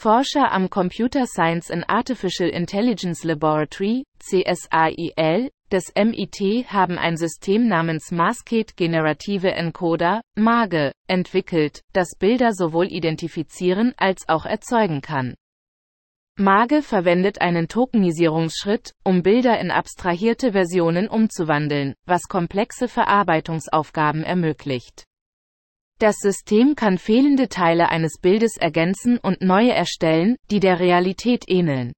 Forscher am Computer Science and Artificial Intelligence Laboratory, CSAIL, des MIT haben ein System namens Mascade Generative Encoder, MAGE, entwickelt, das Bilder sowohl identifizieren als auch erzeugen kann. MAGE verwendet einen Tokenisierungsschritt, um Bilder in abstrahierte Versionen umzuwandeln, was komplexe Verarbeitungsaufgaben ermöglicht. Das System kann fehlende Teile eines Bildes ergänzen und neue erstellen, die der Realität ähneln.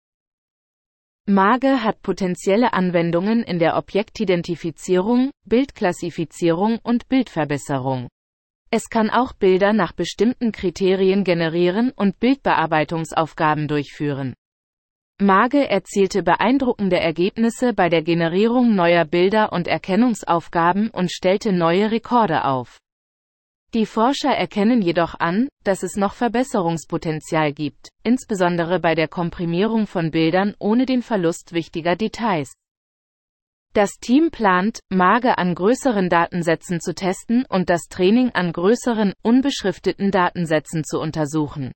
Mage hat potenzielle Anwendungen in der Objektidentifizierung, Bildklassifizierung und Bildverbesserung. Es kann auch Bilder nach bestimmten Kriterien generieren und Bildbearbeitungsaufgaben durchführen. Mage erzielte beeindruckende Ergebnisse bei der Generierung neuer Bilder und Erkennungsaufgaben und stellte neue Rekorde auf. Die Forscher erkennen jedoch an, dass es noch Verbesserungspotenzial gibt, insbesondere bei der Komprimierung von Bildern ohne den Verlust wichtiger Details. Das Team plant, Mage an größeren Datensätzen zu testen und das Training an größeren, unbeschrifteten Datensätzen zu untersuchen.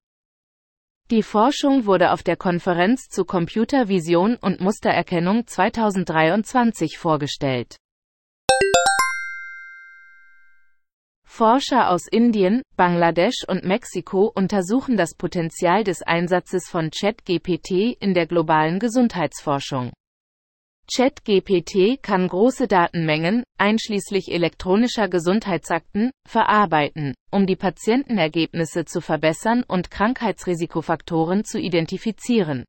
Die Forschung wurde auf der Konferenz zu Computervision und Mustererkennung 2023 vorgestellt. Forscher aus Indien, Bangladesch und Mexiko untersuchen das Potenzial des Einsatzes von ChatGPT in der globalen Gesundheitsforschung. ChatGPT kann große Datenmengen, einschließlich elektronischer Gesundheitsakten, verarbeiten, um die Patientenergebnisse zu verbessern und Krankheitsrisikofaktoren zu identifizieren.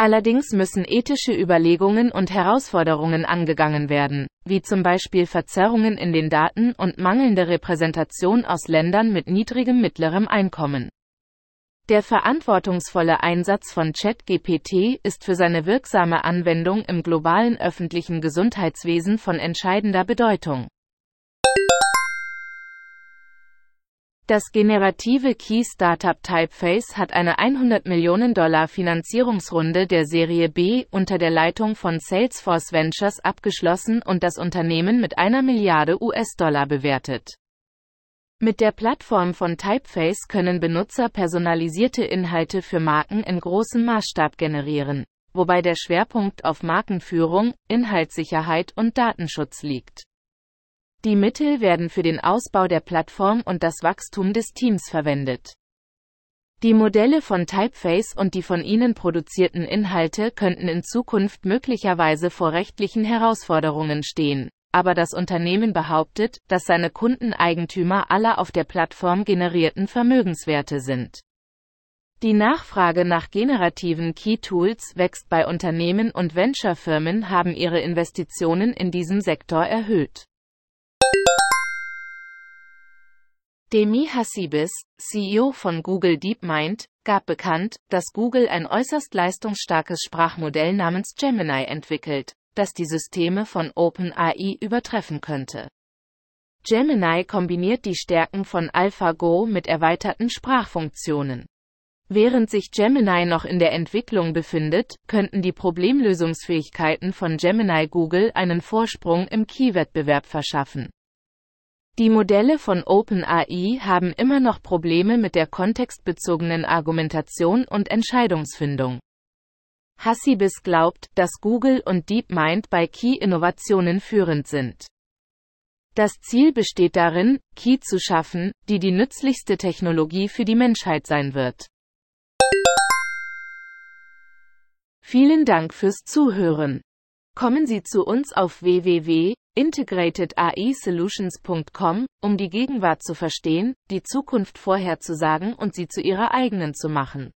Allerdings müssen ethische Überlegungen und Herausforderungen angegangen werden, wie zum Beispiel Verzerrungen in den Daten und mangelnde Repräsentation aus Ländern mit niedrigem mittlerem Einkommen. Der verantwortungsvolle Einsatz von ChatGPT ist für seine wirksame Anwendung im globalen öffentlichen Gesundheitswesen von entscheidender Bedeutung. Das generative Key-Startup Typeface hat eine 100 Millionen Dollar Finanzierungsrunde der Serie B unter der Leitung von Salesforce Ventures abgeschlossen und das Unternehmen mit einer Milliarde US-Dollar bewertet. Mit der Plattform von Typeface können Benutzer personalisierte Inhalte für Marken in großem Maßstab generieren, wobei der Schwerpunkt auf Markenführung, Inhaltssicherheit und Datenschutz liegt. Die Mittel werden für den Ausbau der Plattform und das Wachstum des Teams verwendet. Die Modelle von Typeface und die von ihnen produzierten Inhalte könnten in Zukunft möglicherweise vor rechtlichen Herausforderungen stehen, aber das Unternehmen behauptet, dass seine Kunden Eigentümer aller auf der Plattform generierten Vermögenswerte sind. Die Nachfrage nach generativen Key-Tools wächst bei Unternehmen und Venture-Firmen haben ihre Investitionen in diesem Sektor erhöht. Demi Hassibis, CEO von Google DeepMind, gab bekannt, dass Google ein äußerst leistungsstarkes Sprachmodell namens Gemini entwickelt, das die Systeme von OpenAI übertreffen könnte. Gemini kombiniert die Stärken von AlphaGo mit erweiterten Sprachfunktionen. Während sich Gemini noch in der Entwicklung befindet, könnten die Problemlösungsfähigkeiten von Gemini Google einen Vorsprung im Key-Wettbewerb verschaffen. Die Modelle von OpenAI haben immer noch Probleme mit der kontextbezogenen Argumentation und Entscheidungsfindung. Hassibis glaubt, dass Google und DeepMind bei Key-Innovationen führend sind. Das Ziel besteht darin, Key zu schaffen, die die nützlichste Technologie für die Menschheit sein wird. Vielen Dank fürs Zuhören. Kommen Sie zu uns auf www integratedAI-Solutions.com, um die Gegenwart zu verstehen, die Zukunft vorherzusagen und sie zu ihrer eigenen zu machen.